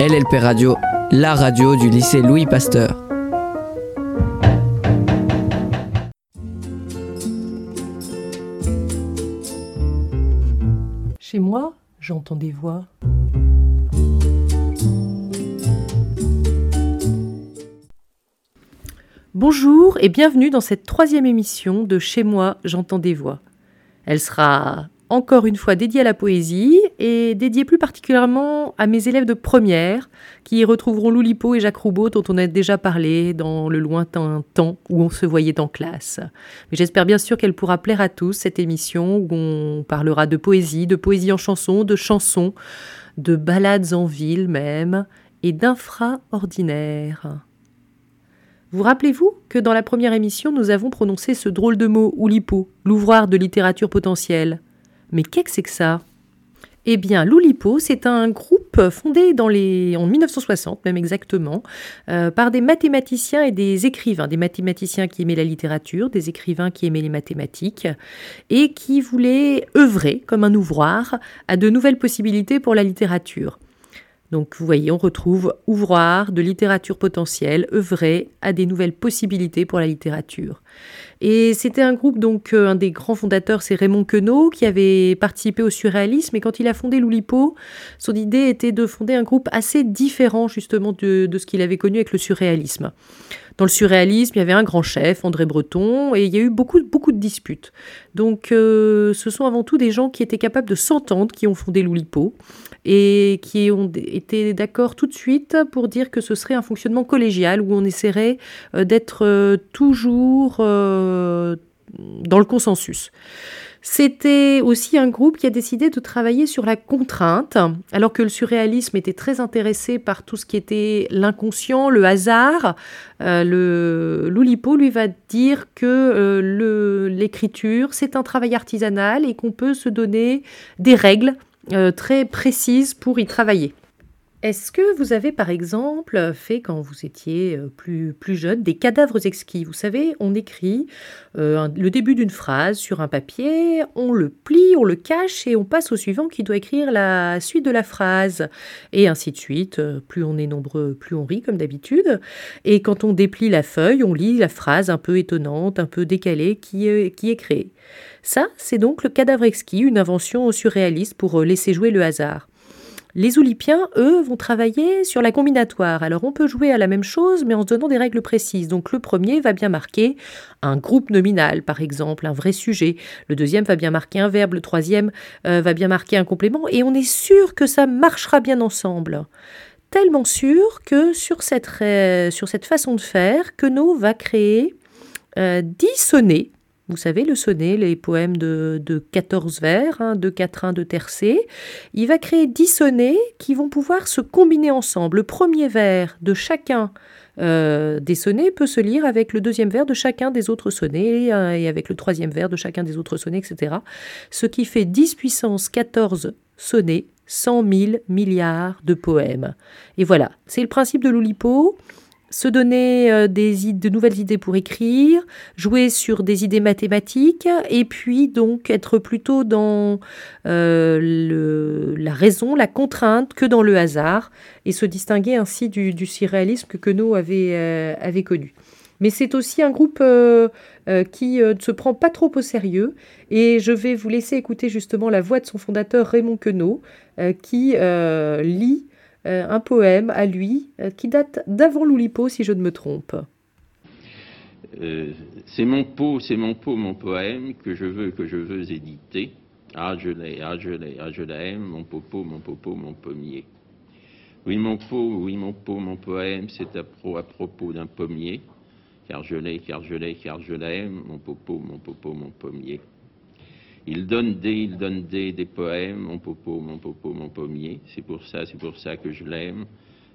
LLP Radio, la radio du lycée Louis Pasteur. Chez moi, j'entends des voix. Bonjour et bienvenue dans cette troisième émission de Chez moi, j'entends des voix. Elle sera encore une fois dédiée à la poésie et dédiée plus particulièrement à mes élèves de première qui y retrouveront Loulipo et Jacques Roubaud dont on a déjà parlé dans le lointain temps où on se voyait en classe. Mais j'espère bien sûr qu'elle pourra plaire à tous cette émission où on parlera de poésie, de poésie en chanson, de chansons, de ballades en ville même et d'infra-ordinaire. Vous rappelez-vous que dans la première émission, nous avons prononcé ce drôle de mot Oulipo, l'ouvroir de littérature potentielle? Mais qu'est-ce que c'est que ça? Eh bien, l'Oulipo, c'est un groupe fondé en 1960, même exactement, euh, par des mathématiciens et des écrivains. Des mathématiciens qui aimaient la littérature, des écrivains qui aimaient les mathématiques, et qui voulaient œuvrer comme un ouvroir à de nouvelles possibilités pour la littérature. Donc vous voyez, on retrouve ouvroir de littérature potentielle, œuvrer à des nouvelles possibilités pour la littérature. Et c'était un groupe, donc euh, un des grands fondateurs, c'est Raymond Queneau, qui avait participé au surréalisme. Et quand il a fondé l'Oulipo, son idée était de fonder un groupe assez différent justement de, ce qu'il avait connu avec le surréalisme. Dans le surréalisme, il y avait un grand chef, André Breton, et il y a eu beaucoup, beaucoup de disputes. Donc euh, ce sont avant tout des gens qui étaient capables de s'entendre, qui ont fondé l'Oulipo, et qui ont été d'accord tout de suite pour dire que ce serait un fonctionnement collégial, où on essaierait euh, d'être euh, toujours dans le consensus. C'était aussi un groupe qui a décidé de travailler sur la contrainte, alors que le surréalisme était très intéressé par tout ce qui était l'inconscient, le hasard. Euh, le Loulipo lui va dire que euh, l'écriture, c'est un travail artisanal et qu'on peut se donner des règles euh, très précises pour y travailler. Est-ce que vous avez par exemple fait quand vous étiez euh, plus, plus jeune des cadavres exquis? Vous savez, on écrit euh, le début d'une phrase sur un papier, on le plie, on le cache et on passe au suivant qui doit écrire la suite de la phrase. Et ainsi de suite, euh, plus on est nombreux, plus on rit comme d'habitude. Et quand on déplie la feuille, on lit la phrase un peu étonnante, un peu décalée qui, qui est créée. Ça, c'est donc le cadavre exquis, une invention surréaliste pour laisser jouer le hasard. Les Oulipiens, eux, vont travailler sur la combinatoire. Alors on peut jouer à la même chose, mais en se donnant des règles précises. Donc le premier va bien marquer un groupe nominal, par exemple, un vrai sujet. Le deuxième va bien marquer un verbe. Le troisième euh, va bien marquer un complément. Et on est sûr que ça marchera bien ensemble. Tellement sûr que sur cette, façon de faire, Queneau va créer euh, 10 sonnets vous savez, le sonnet, les poèmes de, de 14 vers, hein, de quatrains, de tercets. Il va créer 10 sonnets qui vont pouvoir se combiner ensemble. Le premier vers de chacun euh, des sonnets peut se lire avec le deuxième vers de chacun des autres sonnets euh, et avec le troisième vers de chacun des autres sonnets, etc. Ce qui fait 10 puissance 14 sonnets, 100 000 milliards de poèmes. Et voilà, c'est le principe de l'Oulipo se donner euh, des, de nouvelles idées pour écrire, jouer sur des idées mathématiques, et puis donc être plutôt dans euh, la raison, la contrainte, que dans le hasard, et se distinguer ainsi du, surréalisme que Queneau avait, euh, avait connu. Mais c'est aussi un groupe qui ne se prend pas trop au sérieux, et je vais vous laisser écouter justement la voix de son fondateur Raymond Queneau, qui lit un poème à lui euh, qui date d'avant l'Oulipo, si je ne me trompe. Euh, c'est mon pot, c'est mon pot, mon poème que je veux, que je veux éditer. Ah, je l'ai, ah, je l'ai, ah, je l'aime, mon popo, mon popo, mon pommier. Oui, mon pot, oui, mon pot, mon poème, c'est à, à propos d'un pommier. Car je l'ai, car je l'ai, car je l'aime, mon popo, mon popo, mon pommier. Il donne des, il des poèmes, mon popo, mon popo, mon pommier. C'est pour ça, c'est pour ça que je l'aime.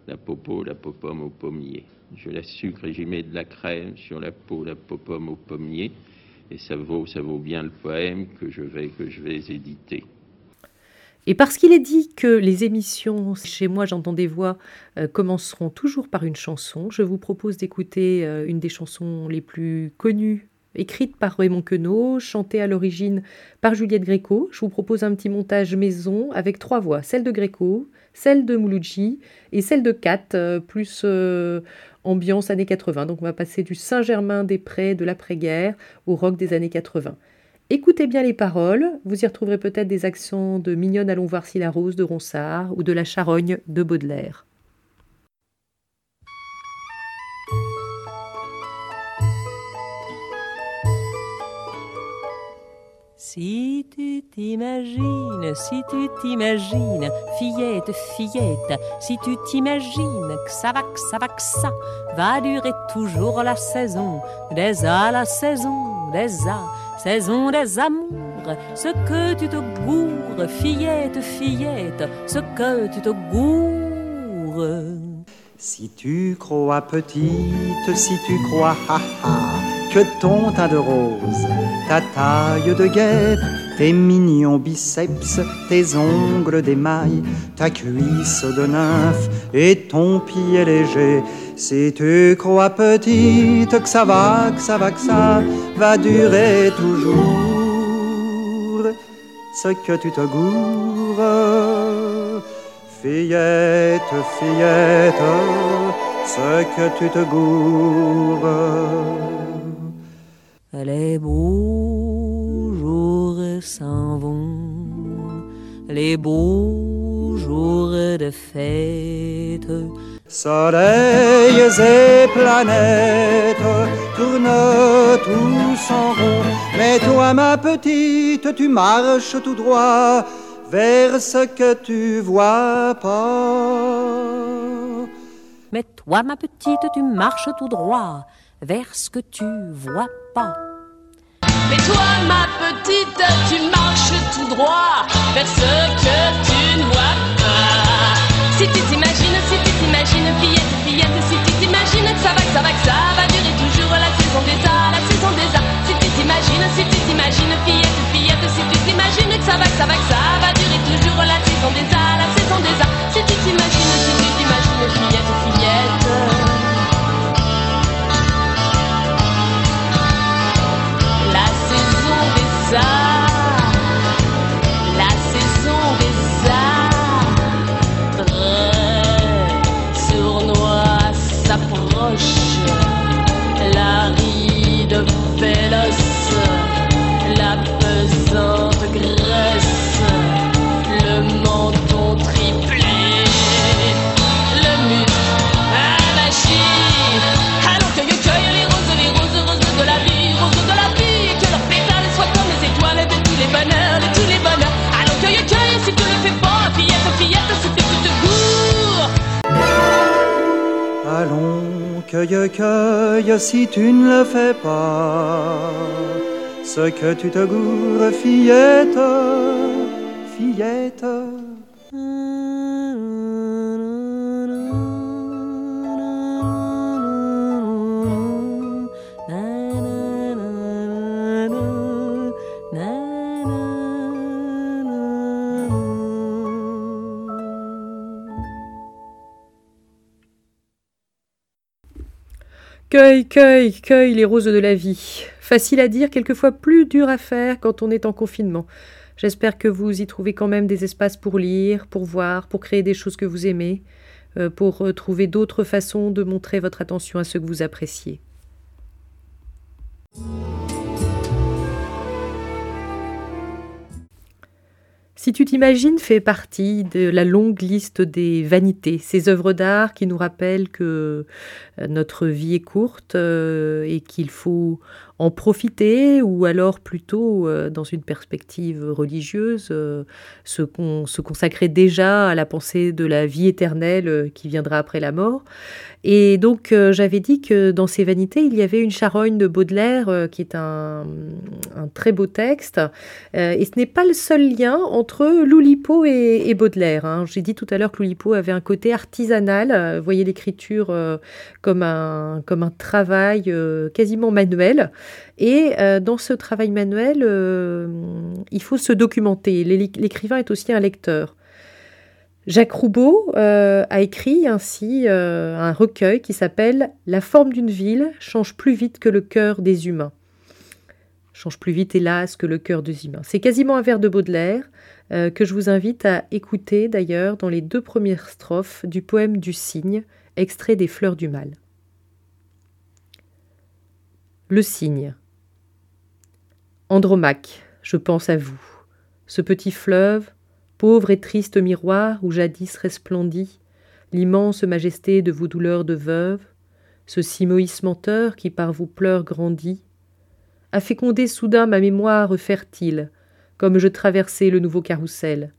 La popo, la popome au pommier. Je la sucre et j'y mets de la crème sur la peau, la popome au pommier. Et ça vaut, ça vaut bien le poème que je vais, que je vais éditer. Et parce qu'il est dit que les émissions chez moi, j'entends des voix, euh, commenceront toujours par une chanson, je vous propose d'écouter euh, une des chansons les plus connues écrite par Raymond Queneau, chantée à l'origine par Juliette Gréco. Je vous propose un petit montage maison avec trois voix, celle de Gréco, celle de Mouloudji et celle de Kat, euh, plus euh, ambiance années 80. Donc on va passer du Saint-Germain-des-Prés de l'après-guerre au rock des années 80. Écoutez bien les paroles, vous y retrouverez peut-être des accents de Mignonne allons voir si la rose de Ronsard ou de la charogne de Baudelaire. Si tu t'imagines, si tu t'imagines, fillette, fillette, si tu t'imagines que ça va, que ça va, que ça va durer toujours la saison des A, la saison des A, saison des amours, ce que tu te gourres, fillette, fillette, ce que tu te gourres. Si tu crois petite, si tu crois ha ha que ton teint de rose, ta taille de guêpe, tes mignons biceps, tes ongles d'émail, ta cuisse de nymphe et ton pied léger. Si tu crois petite que ça va, que ça va, que ça va durer toujours, ce que tu te gourres, fillette, fillette, ce que tu te gourres. Les beaux jours s'en vont, les beaux jours de fête. Soleils et planètes tournent tous en rond, mais toi ma petite, tu marches tout droit vers ce que tu vois pas. Mais toi ma petite, tu marches tout droit vers ce que tu vois pas. Mais toi, ma petite, tu marches tout droit vers ce que tu ne vois pas. Si tu t'imagines, si tu t'imagines, fillette, fillette, si tu t'imagines que ça va, ça va, ça va durer toujours la saison des arts, la saison des arts. Si tu t'imagines, si tu t'imagines, fillette, fillette, si tu t'imagines que ça va, que ça va, ça va durer toujours la saison des arts, la saison des arts. Si tu t'imagines, si tu t'imagines, fillette. Si tu ne le fais pas. Ce que tu te gourres, fillette, fillette. Cueille, cueille, cueille les roses de la vie. Facile à dire, quelquefois plus dur à faire quand on est en confinement. J'espère que vous y trouvez quand même des espaces pour lire, pour voir, pour créer des choses que vous aimez, euh, pour euh, trouver d'autres façons de montrer votre attention à ce que vous appréciez. Si tu t'imagines fait partie de la longue liste des vanités, ces œuvres d'art qui nous rappellent que euh, notre vie est courte euh, et qu'il faut en profiter ou alors plutôt euh, dans une perspective religieuse se, se, consacrer déjà à la pensée de la vie éternelle qui viendra après la mort. Et donc j'avais dit que dans ces vanités il y avait une charogne de Baudelaire qui est un, très beau texte et ce n'est pas le seul lien entre Loulipo et, Baudelaire. Hein. J'ai dit tout à l'heure que Loulipo avait un côté artisanal, vous voyez l'écriture comme un, comme un travail euh, quasiment manuel. Et euh, dans ce travail manuel, euh, il faut se documenter. L'écrivain est aussi un lecteur. Jacques Roubaud a écrit ainsi un recueil qui s'appelle La forme d'une ville change plus vite que le cœur des humains. change plus vite, hélas, que le cœur des humains. C'est quasiment un vers de Baudelaire euh, que je vous invite à écouter d'ailleurs dans les deux premières strophes du poème du cygne, extrait des Fleurs du Mal. Le cygne. Andromaque, je pense à vous, ce petit fleuve, pauvre et triste miroir où jadis resplendit l'immense majesté de vos douleurs de veuve, ce simoïs menteur qui par vos pleurs grandit, a fécondé soudain ma mémoire fertile, comme je traversais le nouveau carrousel.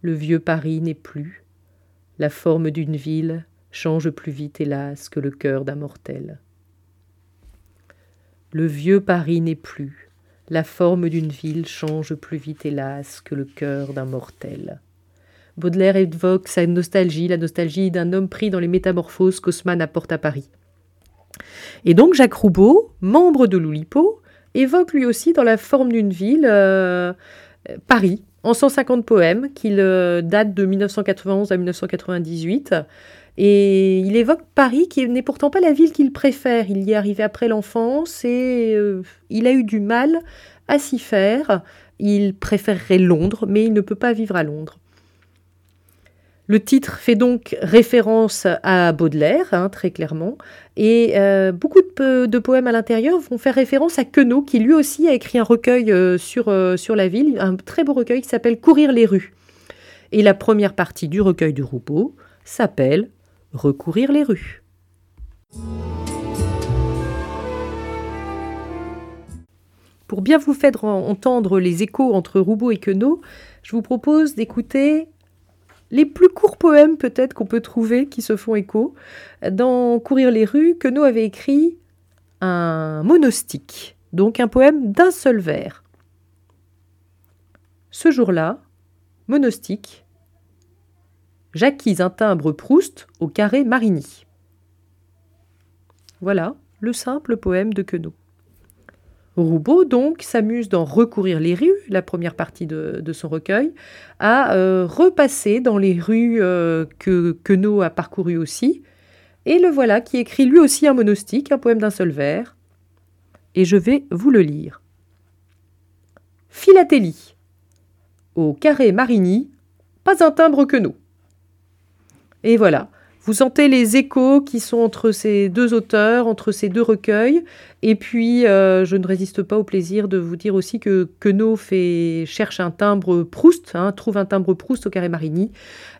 Le vieux Paris n'est plus, la forme d'une ville change plus vite, hélas, que le cœur d'un mortel. Le vieux Paris n'est plus, la forme d'une ville change plus vite, hélas, que le cœur d'un mortel. Baudelaire évoque sa nostalgie, la nostalgie d'un homme pris dans les métamorphoses qu'Haussmann apporte à Paris. Et donc Jacques Roubaud, membre de l'Oulipo, évoque lui aussi dans la forme d'une ville euh, Paris, en 150 poèmes, qu'il euh, date de 1991 à 1998. Et il évoque Paris, qui n'est pourtant pas la ville qu'il préfère. Il y est arrivé après l'enfance et euh, il a eu du mal à s'y faire. Il préférerait Londres, mais il ne peut pas vivre à Londres. Le titre fait donc référence à Baudelaire, hein, très clairement, et euh, beaucoup de, poèmes à l'intérieur vont faire référence à Queneau, qui lui aussi a écrit un recueil euh, sur, sur la ville, un très beau recueil qui s'appelle Courir les rues. Et la première partie du recueil du Roupeau s'appelle Recourir les rues. Pour bien vous faire entendre les échos entre Roubaud et Queneau, je vous propose d'écouter les plus courts poèmes peut-être qu'on peut trouver qui se font écho. Dans Courir les rues, Queneau avait écrit un monostique, donc un poème d'un seul vers. Ce jour-là, monostique, j'acquis un timbre Proust au carré Marigny. Voilà le simple poème de Queneau. Roubaud, donc, s'amuse d'en recourir les rues, la première partie de, son recueil, à euh, repasser dans les rues euh, que Queneau a parcourues aussi. Et le voilà qui écrit lui aussi un monostique, un poème d'un seul vers. Et je vais vous le lire. Philatélie. Au carré Marigny, pas un timbre Queneau. Et voilà, vous sentez les échos qui sont entre ces deux auteurs, entre ces deux recueils. Et puis, euh, je ne résiste pas au plaisir de vous dire aussi que Queneau fait, cherche un timbre Proust, hein, trouve un timbre Proust au Carré Marigny.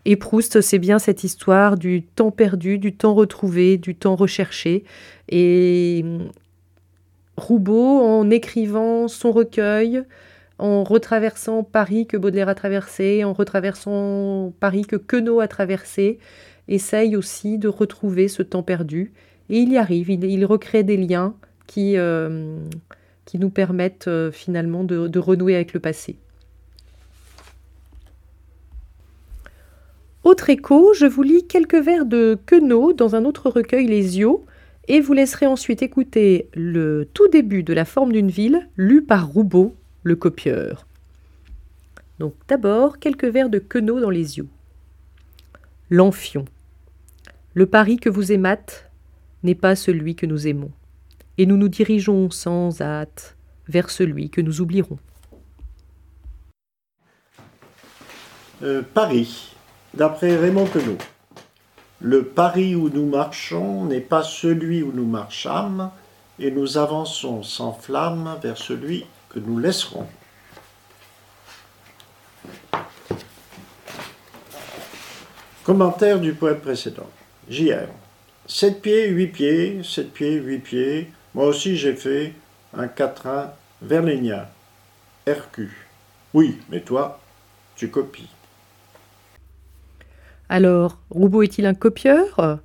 Et Proust, c'est bien cette histoire du temps perdu, du temps retrouvé, du temps recherché. Et hum, Roubaud, en écrivant son recueil, en retraversant Paris que Baudelaire a traversé, en retraversant Paris que Queneau a traversé, essaye aussi de retrouver ce temps perdu. Et il y arrive, il, recrée des liens qui, euh, nous permettent euh, finalement de, renouer avec le passé. Autre écho, je vous lis quelques vers de Queneau dans un autre recueil, Les Yeux, et vous laisserai ensuite écouter le tout début de La forme d'une ville, lu par Roubaud, le copieur. Donc d'abord, quelques vers de Queneau dans Les Yeux. L'Amphion. Le Paris que vous aimâtes n'est pas celui que nous aimons, et nous nous dirigeons sans hâte vers celui que nous oublierons. Euh, Paris, d'après Raymond Queneau. Le Paris où nous marchons n'est pas celui où nous marchâmes, et nous avançons sans flamme vers celui nous laisserons. Commentaire du poème précédent. JR. 7 pieds, 8 pieds, 7 pieds, 8 pieds. Moi aussi j'ai fait un quatrain verlénien. RQ. Oui, mais toi, tu copies. Alors, Roubaud est-il un copieur?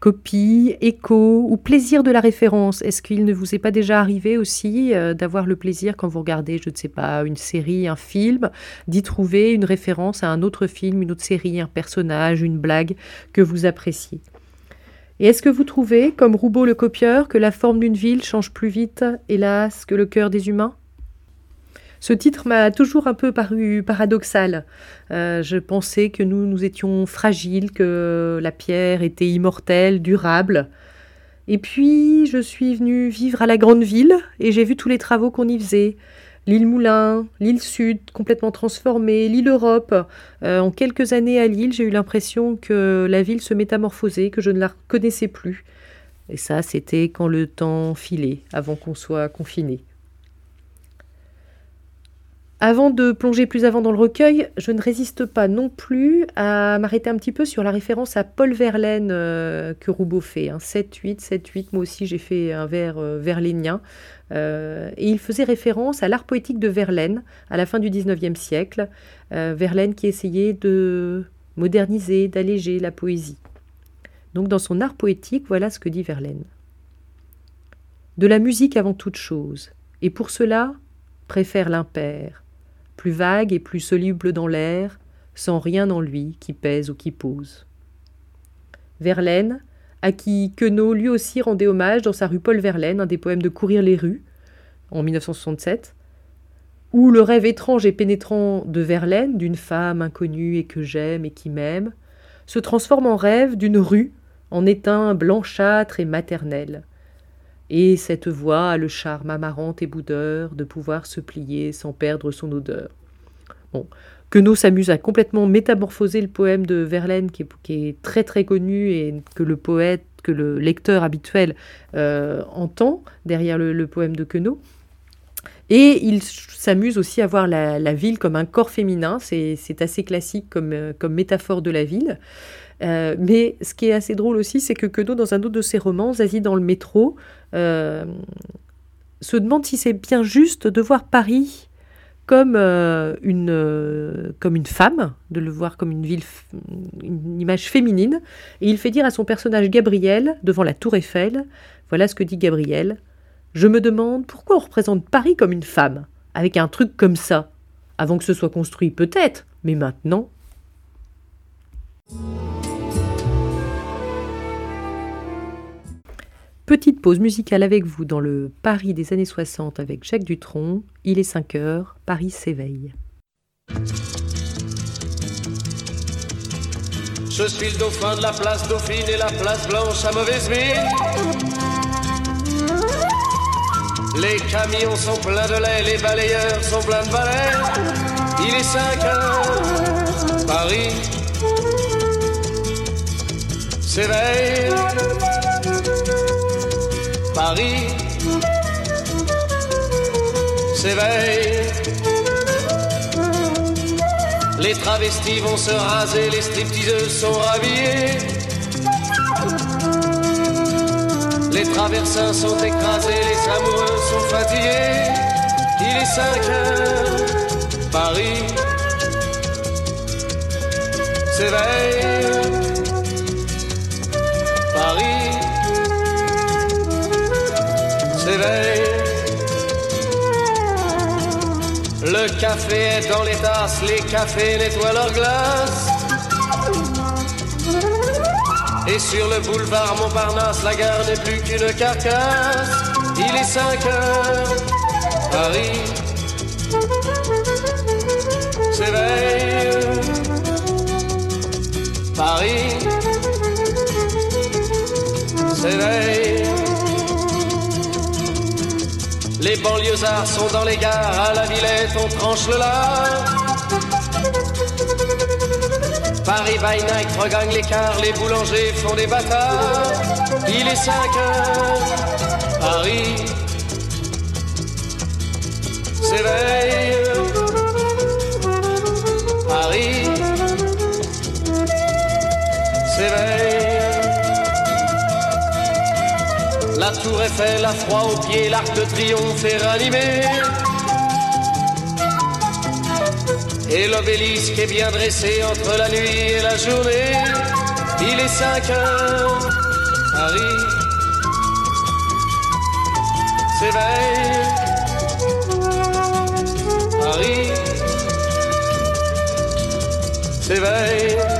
Copie, écho ou plaisir de la référence. Est-ce qu'il ne vous est pas déjà arrivé aussi euh, d'avoir le plaisir quand vous regardez, je ne sais pas, une série, un film, d'y trouver une référence à un autre film, une autre série, un personnage, une blague que vous appréciez? Et est-ce que vous trouvez, comme Roubaud le copieur, que la forme d'une ville change plus vite, hélas, que le cœur des humains? Ce titre m'a toujours un peu paru paradoxal. Euh, je pensais que nous, nous étions fragiles, que la pierre était immortelle, durable. Et puis, je suis venue vivre à la grande ville et j'ai vu tous les travaux qu'on y faisait. L'île Moulin, l'île Sud, complètement transformée, l'île Europe. Euh, en quelques années à Lille, j'ai eu l'impression que la ville se métamorphosait, que je ne la reconnaissais plus. Et ça, c'était quand le temps filait, avant qu'on soit confiné. Avant de plonger plus avant dans le recueil, je ne résiste pas non plus à m'arrêter un petit peu sur la référence à Paul Verlaine euh, que Roubaud fait. 7-8, 7-8, moi aussi j'ai fait un vers euh. Euh, et il faisait référence à l'art poétique de Verlaine à la fin du XIXe siècle. Verlaine qui essayait de moderniser, d'alléger la poésie. Donc dans son art poétique, voilà ce que dit Verlaine. De la musique avant toute chose, et pour cela préfère l'impair plus vague et plus soluble dans l'air, sans rien en lui qui pèse ou qui pose. Verlaine, à qui Queneau lui aussi rendait hommage dans sa rue Paul Verlaine, un des poèmes de Courir les rues, en 1967, où le rêve étrange et pénétrant de Verlaine, d'une femme inconnue et que j'aime et qui m'aime, se transforme en rêve d'une rue en étain blanchâtre et maternel. Et cette voix a le charme amarant et boudeur de pouvoir se plier sans perdre son odeur. Bon. Queneau s'amuse à complètement métamorphoser le poème de Verlaine, qui est, très très connu et que le poète, que le lecteur habituel euh, entend derrière le, poème de Queneau. Et il s'amuse aussi à voir la, ville comme un corps féminin, c'est assez classique euh, comme métaphore de la ville. Euh, mais ce qui est assez drôle aussi, c'est que Queneau, dans un autre de ses romans, Zazie dans le métro, euh, se demande si c'est bien juste de voir Paris comme, euh, une, comme une femme, de le voir comme une ville, une image féminine. Et il fait dire à son personnage Gabriel, devant la tour Eiffel, voilà ce que dit Gabriel, Je me demande pourquoi on représente Paris comme une femme, avec un truc comme ça. Avant que ce soit construit peut-être, mais maintenant... Petite pause musicale avec vous dans le Paris des années 60 avec Jacques Dutronc. Il est 5 heures, Paris s'éveille. Je suis le dauphin de la place Dauphine et la place Blanche à mauvaise mine. Les camions sont pleins de lait, les balayeurs sont pleins de balais. Il est 5 heures, Paris s'éveille. Paris s'éveille. Les travestis vont se raser, les stripteaseuses sont rhabillées. Les traversins sont écrasés, les amoureux sont fatigués. Il est 5 heures, Paris s'éveille. Le café est dans les tasses, les cafés nettoient leurs glaces. Et sur le boulevard Montparnasse, la gare n'est plus qu'une carcasse. Il est 5 heures, Paris s'éveille. Paris s'éveille. Les banlieusards sont dans les gares, à la Villette on tranche le lard. Paris by night regagne l'écart, les boulangers font des bâtards. Il est 5 heures, Paris s'éveille. La tour Eiffel a froid aux pieds, l'arc de triomphe est ranimé. Et l'obélisque est bien dressé entre la nuit et la journée. Il est 5 heures, Paris s'éveille. Paris s'éveille.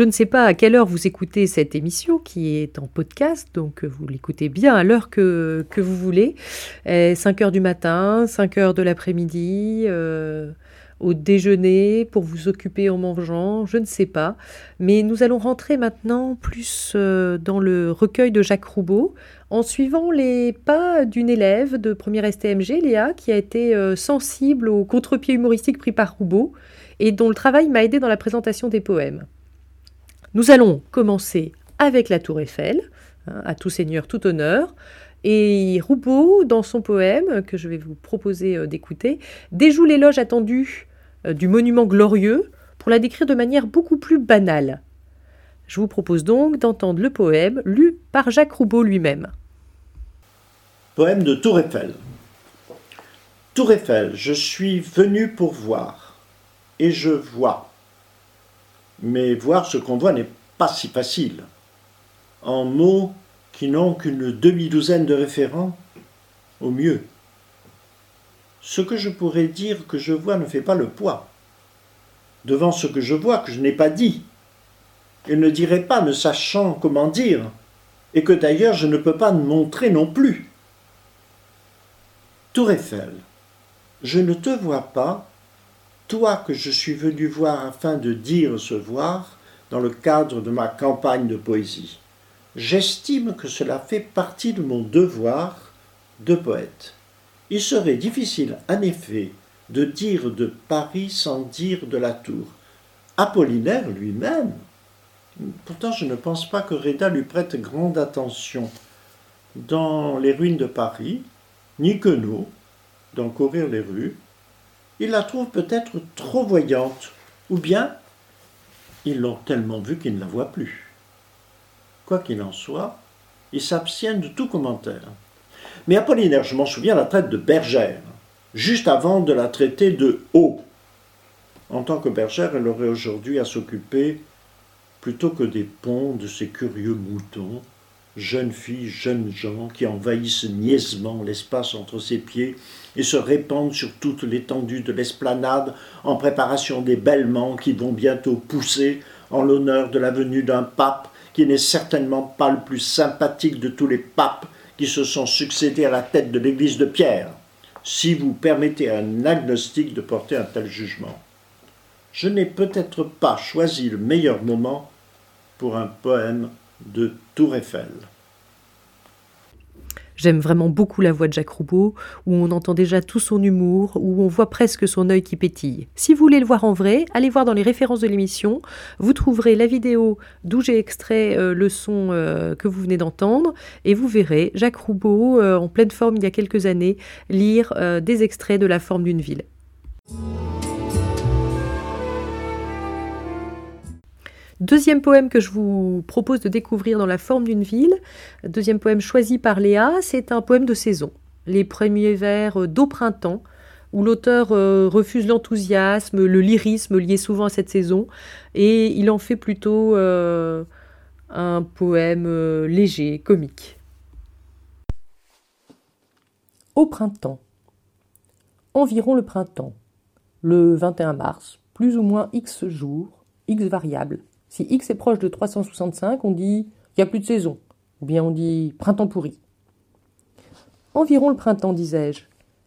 Je ne sais pas à quelle heure vous écoutez cette émission qui est en podcast, donc vous l'écoutez bien à l'heure que, que vous voulez. 5 heures du matin, 5 heures de l'après-midi, euh, au déjeuner, pour vous occuper en mangeant, je ne sais pas. Mais nous allons rentrer maintenant plus euh, dans le recueil de Jacques Roubaud en suivant les pas d'une élève de première STMG, Léa, qui a été euh, sensible au contre-pied humoristique pris par Roubaud et dont le travail m'a aidé dans la présentation des poèmes. Nous allons commencer avec la tour Eiffel, hein, à tout seigneur, tout honneur. Et Roubaud, dans son poème, que je vais vous proposer euh, d'écouter, déjoue l'éloge attendu euh, du monument glorieux pour la décrire de manière beaucoup plus banale. Je vous propose donc d'entendre le poème lu par Jacques Roubaud lui-même. Poème de Tour Eiffel. Tour Eiffel, je suis venu pour voir, et je vois mais voir ce qu'on voit n'est pas si facile. En mots qui n'ont qu'une demi-douzaine de référents, au mieux. Ce que je pourrais dire que je vois ne fait pas le poids. Devant ce que je vois que je n'ai pas dit, et ne dirai pas ne sachant comment dire, et que d'ailleurs je ne peux pas montrer non plus. Tour Eiffel, je ne te vois pas toi que je suis venu voir afin de dire ce voir dans le cadre de ma campagne de poésie. J'estime que cela fait partie de mon devoir de poète. Il serait difficile, en effet, de dire de Paris sans dire de la tour. Apollinaire lui-même. Pourtant, je ne pense pas que Reda lui prête grande attention dans les ruines de Paris, ni que nous, dans Courir les rues, il la trouve peut-être trop voyante, ou bien ils l'ont tellement vue qu'ils ne la voient plus. Quoi qu'il en soit, ils s'abstiennent de tout commentaire. Mais Apollinaire, je m'en souviens, la traite de bergère, juste avant de la traiter de haut. En tant que bergère, elle aurait aujourd'hui à s'occuper, plutôt que des ponts, de ces curieux moutons, jeunes filles, jeunes gens qui envahissent niaisement l'espace entre ses pieds et se répandent sur toute l'étendue de l'esplanade en préparation des bêlements qui vont bientôt pousser en l'honneur de la venue d'un pape qui n'est certainement pas le plus sympathique de tous les papes qui se sont succédés à la tête de l'église de Pierre, si vous permettez à un agnostique de porter un tel jugement. Je n'ai peut-être pas choisi le meilleur moment pour un poème de Tour Eiffel. J'aime vraiment beaucoup la voix de Jacques Roubaud, où on entend déjà tout son humour, où on voit presque son œil qui pétille. Si vous voulez le voir en vrai, allez voir dans les références de l'émission. Vous trouverez la vidéo d'où j'ai extrait euh, le son euh, que vous venez d'entendre, et vous verrez Jacques Roubaud, euh, en pleine forme il y a quelques années, lire des extraits de La forme d'une ville. Deuxième poème que je vous propose de découvrir dans la forme d'une ville, deuxième poème choisi par Léa, c'est un poème de saison. Les premiers vers d'au printemps, où l'auteur euh, refuse l'enthousiasme, le lyrisme lié souvent à cette saison, et il en fait plutôt euh, un poème euh, léger, comique. Au printemps. Environ le printemps. Le 21 mars, plus ou moins X jours, X variables, si x est proche de 365, on dit il n'y a plus de saison, ou bien on dit printemps pourri. Environ le printemps, disais-je.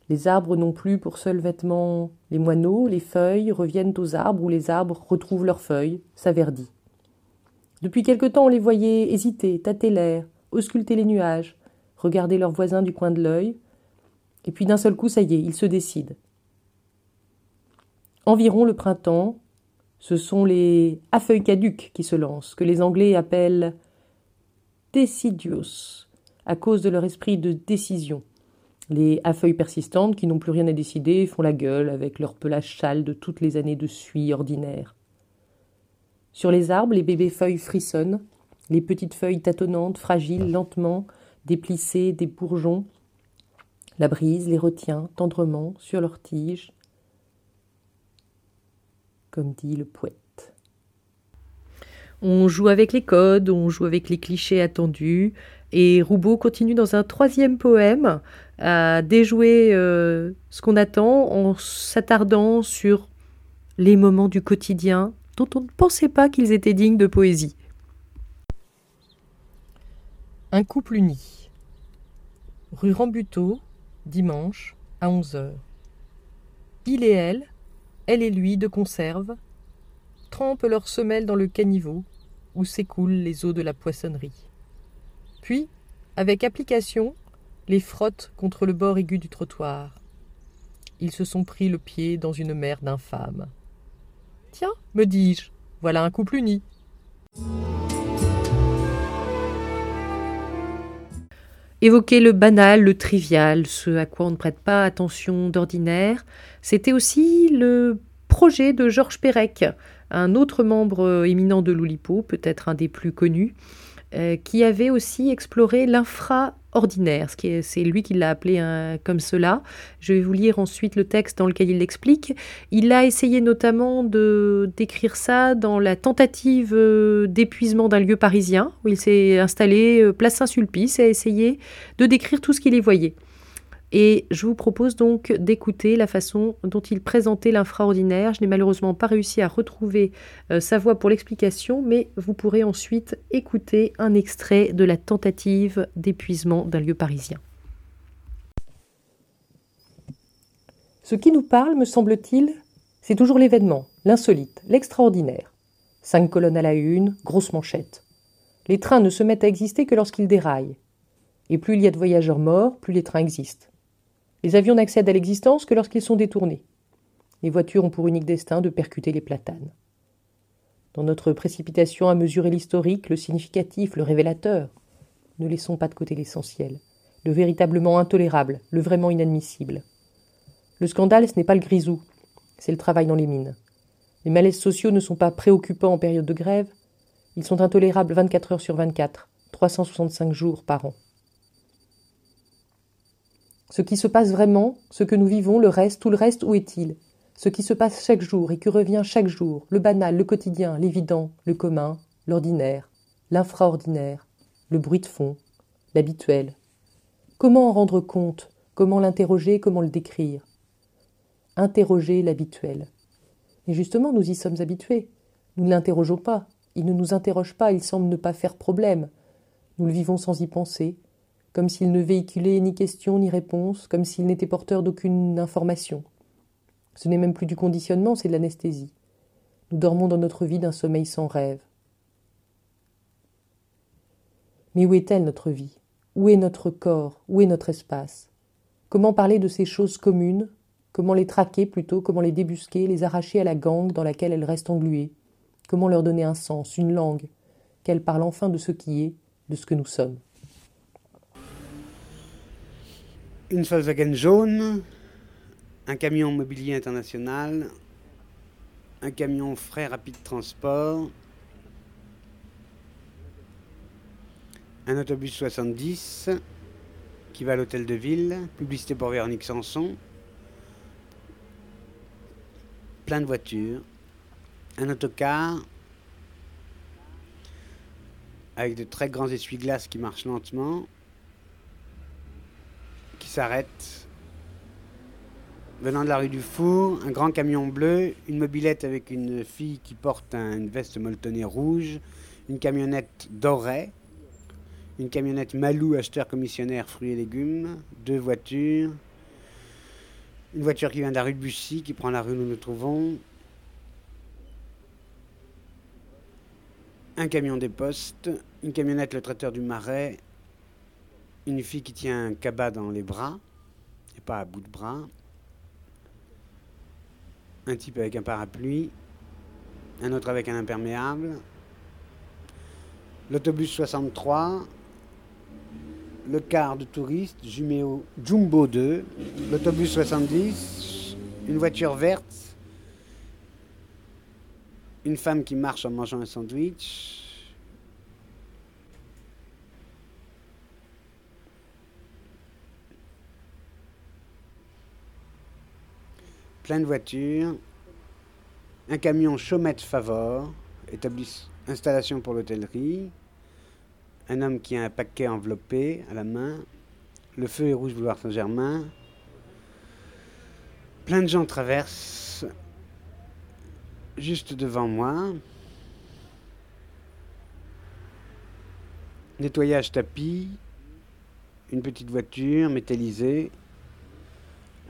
Les arbres n'ont plus pour seul vêtement les moineaux, les feuilles reviennent aux arbres où les arbres retrouvent leurs feuilles, s'averdit. Depuis quelque temps, on les voyait hésiter, tâter l'air, ausculter les nuages, regarder leurs voisins du coin de l'œil, et puis d'un seul coup, ça y est, ils se décident. Environ le printemps, ce sont les à feuilles caduques qui se lancent, que les Anglais appellent deciduous, à cause de leur esprit de décision. Les à feuilles persistantes qui n'ont plus rien à décider font la gueule avec leur pelage sale de toutes les années de suie ordinaire. Sur les arbres, les bébés feuilles frissonnent, les petites feuilles tâtonnantes, fragiles, lentement, déplissées des bourgeons. La brise les retient tendrement sur leurs tiges, comme dit le poète. On joue avec les codes, on joue avec les clichés attendus, et Roubaud continue dans un troisième poème à déjouer euh, ce qu'on attend en s'attardant sur les moments du quotidien dont on ne pensait pas qu'ils étaient dignes de poésie. Un couple uni. Rue Rambuteau, dimanche, à 11h. Il et elle, elle et lui de conserve, trempent leurs semelles dans le caniveau où s'écoulent les eaux de la poissonnerie. Puis, avec application, les frottent contre le bord aigu du trottoir. Ils se sont pris le pied dans une mer d'infâmes. Tiens, me dis-je, voilà un couple uni. Évoquer le banal, le trivial, ce à quoi on ne prête pas attention d'ordinaire, c'était aussi le projet de Georges Perec, un autre membre éminent de l'Oulipo, peut-être un des plus connus, euh, qui avait aussi exploré l'infraordinaire. C'est lui qui l'a appelé comme cela. Je vais vous lire ensuite le texte dans lequel il l'explique. Il a essayé notamment de décrire ça dans la tentative euh, d'épuisement d'un lieu parisien, où il s'est installé euh, place Saint-Sulpice et a essayé de décrire tout ce qu'il y voyait. Et je vous propose donc d'écouter la façon dont il présentait l'infraordinaire. Je n'ai malheureusement pas réussi à retrouver euh, sa voix pour l'explication, mais vous pourrez ensuite écouter un extrait de la tentative d'épuisement d'un lieu parisien. Ce qui nous parle, me semble-t-il, c'est toujours l'événement, l'insolite, l'extraordinaire. Cinq colonnes à la une, grosse manchette. Les trains ne se mettent à exister que lorsqu'ils déraillent. Et plus il y a de voyageurs morts, plus les trains existent. Les avions n'accèdent à l'existence que lorsqu'ils sont détournés. Les voitures ont pour unique destin de percuter les platanes. Dans notre précipitation à mesurer l'historique, le significatif, le révélateur, ne laissons pas de côté l'essentiel, le véritablement intolérable, le vraiment inadmissible. Le scandale, ce n'est pas le grisou, c'est le travail dans les mines. Les malaises sociaux ne sont pas préoccupants en période de grève, ils sont intolérables 24 heures sur 24, 365 jours par an. Ce qui se passe vraiment, ce que nous vivons, le reste, tout le reste, où est-il? Ce qui se passe chaque jour et qui revient chaque jour, le banal, le quotidien, l'évident, le commun, l'ordinaire, l'infraordinaire, le bruit de fond, l'habituel. Comment en rendre compte? Comment l'interroger? Comment le décrire? Interroger l'habituel. Et justement, nous y sommes habitués. Nous ne l'interrogeons pas. Il ne nous interroge pas, il semble ne pas faire problème. Nous le vivons sans y penser, comme s'il ne véhiculait ni question ni réponse, comme s'il n'était porteur d'aucune information. Ce n'est même plus du conditionnement, c'est de l'anesthésie. Nous dormons dans notre vie d'un sommeil sans rêve. Mais où est-elle notre vie? Où est notre corps? Où est notre espace? Comment parler de ces choses communes? Comment les traquer plutôt? Comment les débusquer, les arracher à la gangue dans laquelle elles restent engluées? Comment leur donner un sens, une langue? Qu'elles parlent enfin de ce qui est, de ce que nous sommes une Volkswagen jaune, un camion mobilier international, un camion frais rapide transport, un autobus 70 qui va à l'hôtel de ville, publicité pour Véronique Sanson, plein de voitures, un autocar avec de très grands essuie-glaces qui marchent lentement, s'arrête. Venant de la rue du Four, un grand camion bleu, une mobilette avec une fille qui porte une veste molletonnée rouge, une camionnette dorée, une camionnette Malou, acheteur commissionnaire fruits et légumes, deux voitures, une voiture qui vient de la rue de Bussy, qui prend la rue où nous nous trouvons, un camion des postes, une camionnette le traiteur du Marais, une fille qui tient un cabas dans les bras, et pas à bout de bras, un type avec un parapluie, un autre avec un imperméable, l'autobus 63, le car de touristes Jumbo 2, l'autobus 70, une voiture verte, une femme qui marche en mangeant un sandwich, plein de voitures, un camion Chaumette Favor, installation pour l'hôtellerie, un homme qui a un paquet enveloppé à la main, le feu est rouge boulevard Saint-Germain, plein de gens traversent juste devant moi. Nettoyage tapis, une petite voiture métallisée,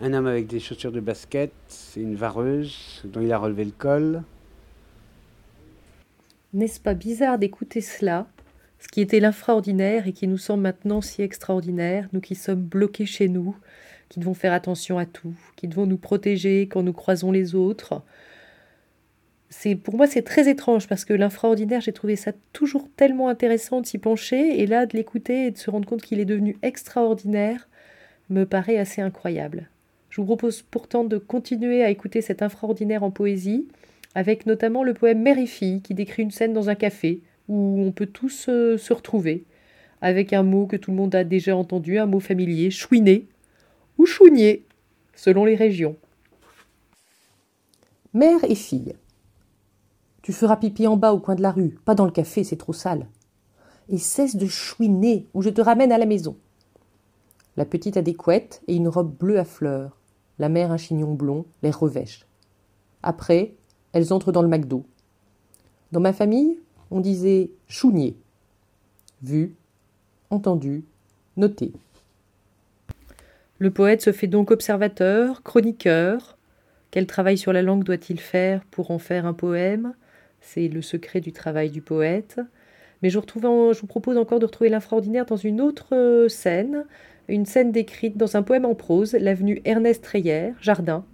un homme avec des chaussures de basket et une vareuse dont il a relevé le col. N'est-ce pas bizarre d'écouter cela, ce qui était l'infraordinaire et qui nous semble maintenant si extraordinaire, nous qui sommes bloqués chez nous, qui devons faire attention à tout, qui devons nous protéger quand nous croisons les autres, c'est pour moi c'est très étrange parce que l'infraordinaire j'ai trouvé ça toujours tellement intéressant de s'y pencher et là de l'écouter et de se rendre compte qu'il est devenu extraordinaire me paraît assez incroyable. Je vous propose pourtant de continuer à écouter cet infraordinaire en poésie avec notamment le poème Mère et fille qui décrit une scène dans un café où on peut tous euh, se retrouver avec un mot que tout le monde a déjà entendu, un mot familier, chouiné ou chounier selon les régions. Mère et fille. Tu feras pipi en bas au coin de la rue, pas dans le café, c'est trop sale. Et cesse de chouiner, ou je te ramène à la maison. La petite a des et une robe bleue à fleurs. La mère un chignon blond, les revêche. Après, elles entrent dans le McDo. Dans ma famille, on disait chounier. Vu, entendu, noté. Le poète se fait donc observateur, chroniqueur. Quel travail sur la langue doit-il faire pour en faire un poème? C'est le secret du travail du poète. Mais je, je vous propose encore de retrouver l'infraordinaire dans une autre euh, scène, une scène décrite dans un poème en prose, l'avenue Ernest Reyer, Jardin.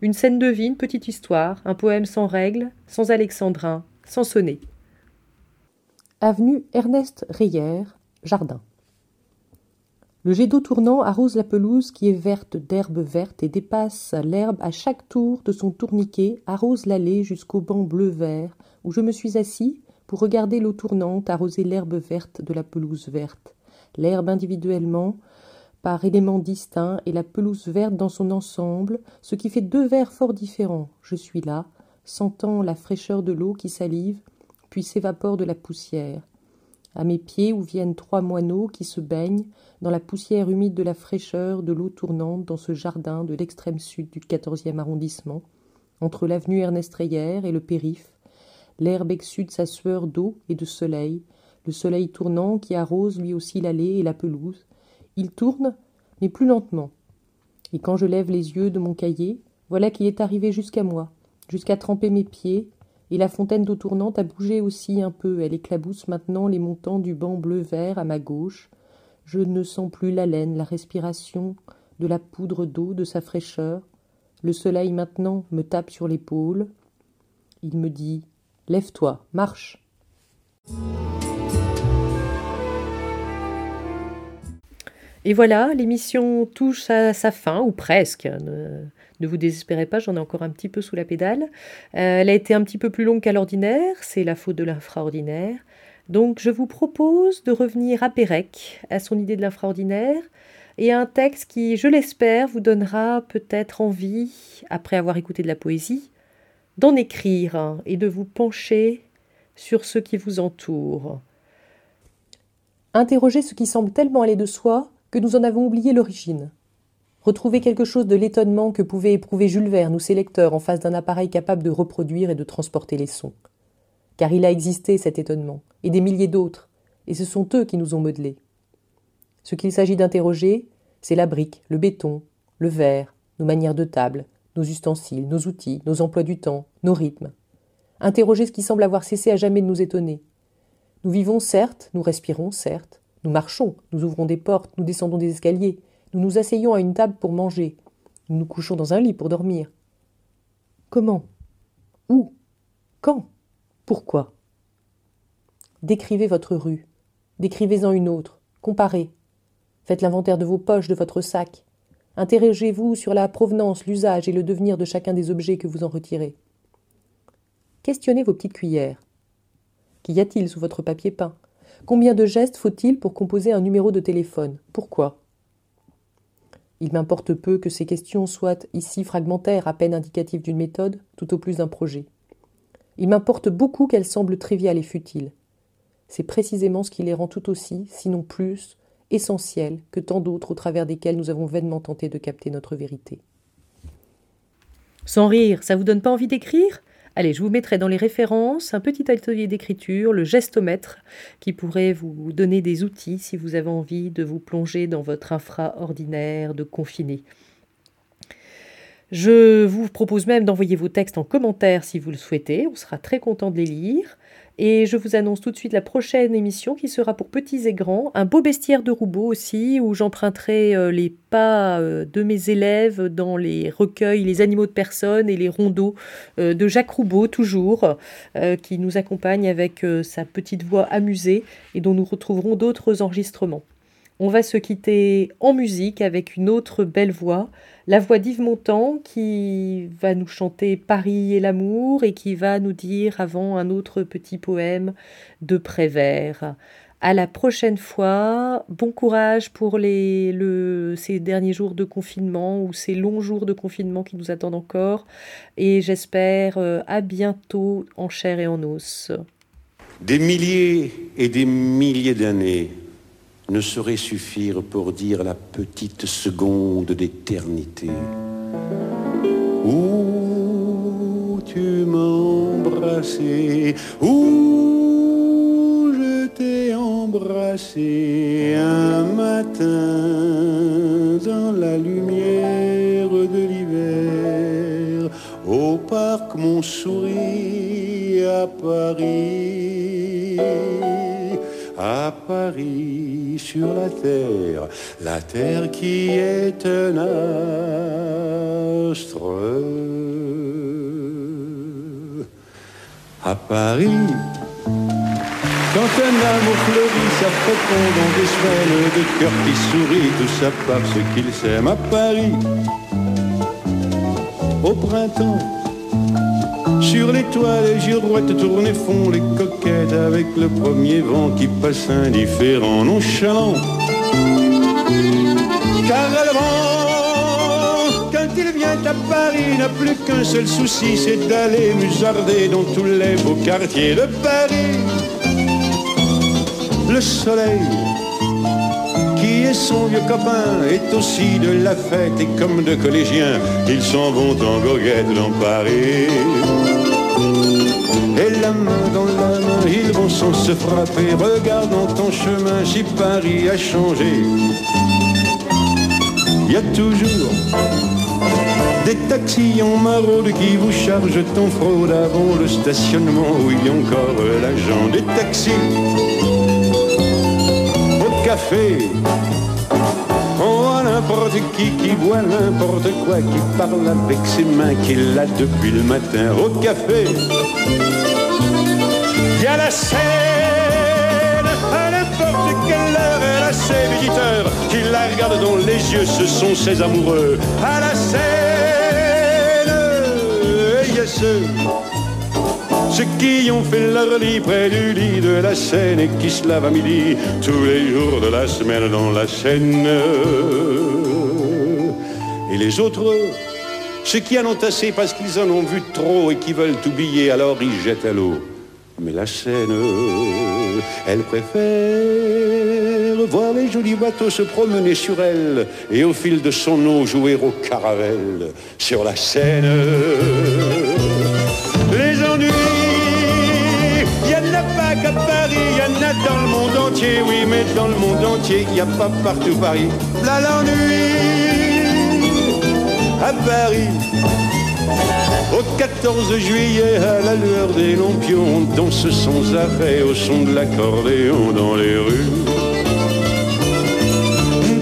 Une scène de vie, petite histoire, un poème sans règles, sans alexandrin, sans sonnet. Avenue Ernest Reyer, Jardin. Le jet d'eau tournant arrose la pelouse qui est verte d'herbes vertes et dépasse l'herbe à chaque tour de son tourniquet, arrose l'allée jusqu'au banc bleu-vert, où je me suis assis pour regarder l'eau tournante arroser l'herbe verte de la pelouse verte, l'herbe individuellement, par éléments distincts, et la pelouse verte dans son ensemble, ce qui fait deux vers fort différents. Je suis là, sentant la fraîcheur de l'eau qui salive, puis s'évapore de la poussière. À mes pieds où viennent trois moineaux qui se baignent dans la poussière humide de la fraîcheur de l'eau tournante dans ce jardin de l'extrême sud du quatorzième arrondissement, entre l'avenue Ernest Reyer et le périph', l'herbe exsude sa sueur d'eau et de soleil, le soleil tournant qui arrose lui aussi l'allée et la pelouse. Il tourne, mais plus lentement. Et quand je lève les yeux de mon cahier, voilà qu'il est arrivé jusqu'à moi, jusqu'à tremper mes pieds, et la fontaine d'eau tournante a bougé aussi un peu. Elle éclabousse maintenant les montants du banc bleu-vert à ma gauche. Je ne sens plus l'haleine, la respiration de la poudre d'eau, de sa fraîcheur. Le soleil maintenant me tape sur l'épaule. Il me dit Lève-toi, marche. Et voilà, l'émission touche à sa fin, ou presque. Ne, vous désespérez pas, j'en ai encore un petit peu sous la pédale. Euh, elle a été un petit peu plus longue qu'à l'ordinaire, c'est la faute de l'infraordinaire. Donc je vous propose de revenir à Pérec, à son idée de l'infraordinaire, et à un texte qui, je l'espère, vous donnera peut-être envie, après avoir écouté de la poésie, d'en écrire et de vous pencher sur ce qui vous entoure. Interrogez ce qui semble tellement aller de soi que nous en avons oublié l'origine. Retrouvez quelque chose de l'étonnement que pouvait éprouver Jules Verne ou ses lecteurs en face d'un appareil capable de reproduire et de transporter les sons. Car il a existé cet étonnement, et des milliers d'autres, et ce sont eux qui nous ont modelés. Ce qu'il s'agit d'interroger, c'est la brique, le béton, le verre, nos manières de table, nos ustensiles, nos outils, nos emplois du temps, nos rythmes. Interroger ce qui semble avoir cessé à jamais de nous étonner. Nous vivons, certes, nous respirons, certes, nous marchons, nous ouvrons des portes, nous descendons des escaliers, nous nous asseyons à une table pour manger, nous nous couchons dans un lit pour dormir. Comment? Où? Quand? Pourquoi? Décrivez votre rue, décrivez-en une autre, comparez. Faites l'inventaire de vos poches, de votre sac, Interrogez-vous sur la provenance, l'usage et le devenir de chacun des objets que vous en retirez. Questionnez vos petites cuillères. Qu'y a-t-il sous votre papier peint? Combien de gestes faut-il pour composer un numéro de téléphone? Pourquoi? Il m'importe peu que ces questions soient ici fragmentaires, à peine indicatives d'une méthode, tout au plus d'un projet. Il m'importe beaucoup qu'elle semble triviale et futile. C'est précisément ce qui les rend tout aussi, sinon plus, essentielles que tant d'autres au travers desquelles nous avons vainement tenté de capter notre vérité. Sans rire, ça vous donne pas envie d'écrire? Allez, je vous mettrai dans les références un petit atelier d'écriture, le gestomètre, qui pourrait vous donner des outils si vous avez envie de vous plonger dans votre infra-ordinaire de confiné. Je vous propose même d'envoyer vos textes en commentaire si vous le souhaitez. On sera très content de les lire. Et je vous annonce tout de suite la prochaine émission qui sera pour petits et grands, un beau bestiaire de Roubaud aussi, où j'emprunterai euh, les pas euh, de mes élèves dans les recueils Les animaux de personnes et les rondeaux euh, de Jacques Roubaud, toujours, qui nous accompagne avec sa petite voix amusée et dont nous retrouverons d'autres enregistrements. On va se quitter en musique avec une autre belle voix, la voix d'Yves Montand qui va nous chanter Paris et l'amour et qui va nous dire avant un autre petit poème de Prévert. À la prochaine fois. Bon courage pour les, le, ces derniers jours de confinement ou ces longs jours de confinement qui nous attendent encore. Et j'espère euh, à bientôt en chair et en os. Des milliers et des milliers d'années ne saurait suffire pour dire la petite seconde d'éternité. Où tu m'as embrassé, où je t'ai embrassé un matin dans la lumière de l'hiver, au parc Montsouris à Paris à Paris sur la terre, la terre qui est un astre. À Paris, quand un amour fleurit, ça fréquent dans des semaines de cœur qui sourit, tout ça parce qu'il s'aime à Paris. Au printemps, sur les toits, les girouettes tournent et font les coquettes avec le premier vent qui passe indifférent, nonchalant. Car le vent, quand il vient à Paris, n'a plus qu'un seul souci, c'est d'aller musarder dans tous les beaux quartiers de Paris. Le soleil, qui est son vieux copain, est aussi de la fête et comme de collégiens, ils s'en vont en goguette dans Paris. Et la main dans la main, ils vont sans se frapper. Regarde dans ton chemin si Paris a changé. Il y a toujours des taxis en maraude qui vous chargent en fraude avant le stationnement où il y a encore l'agent des taxis. Au café, n'importe qui qui voit n'importe quoi, qui parle avec ses mains, qui l'a depuis le matin au café. Il y a la scène, à n'importe quelle heure, elle a ses visiteurs qui la regardent dans les yeux, ce sont ses amoureux. À la scène, il y a ceux ceux qui ont fait leur lit près du lit de la Seine et qui se lavent à midi tous les jours de la semaine dans la Seine. Et les autres, ceux qui en ont assez parce qu'ils en ont vu trop et qui veulent oublier, alors ils jettent à l'eau. Mais la Seine, elle préfère voir les jolis bateaux se promener sur elle et au fil de son eau jouer au caravelle sur la Seine. Les ennuis, il n'y en a pas qu'à Paris, il y en a dans le monde entier, oui, mais dans le monde entier, il n'y a pas partout Paris. Là l'ennui à Paris. Au 14 juillet, à la lueur des lampions, on danse sans arrêt au son de l'accordéon dans les rues.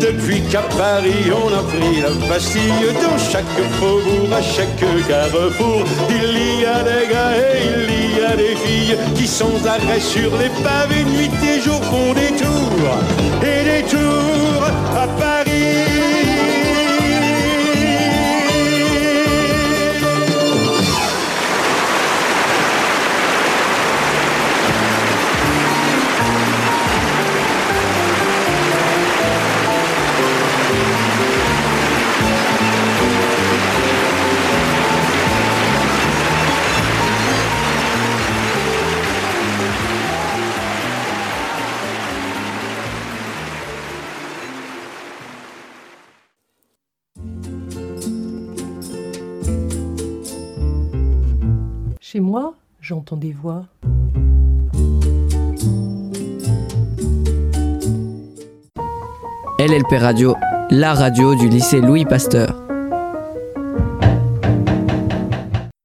Depuis qu'à Paris on a pris la Bastille, dans chaque faubourg, à chaque carrefour, il y a des gars et il y a des filles qui sans arrêt sur les pavés, nuit et jour font des tours et des tours à Paris. J'entends des voix. LLP Radio, la radio du lycée Louis Pasteur.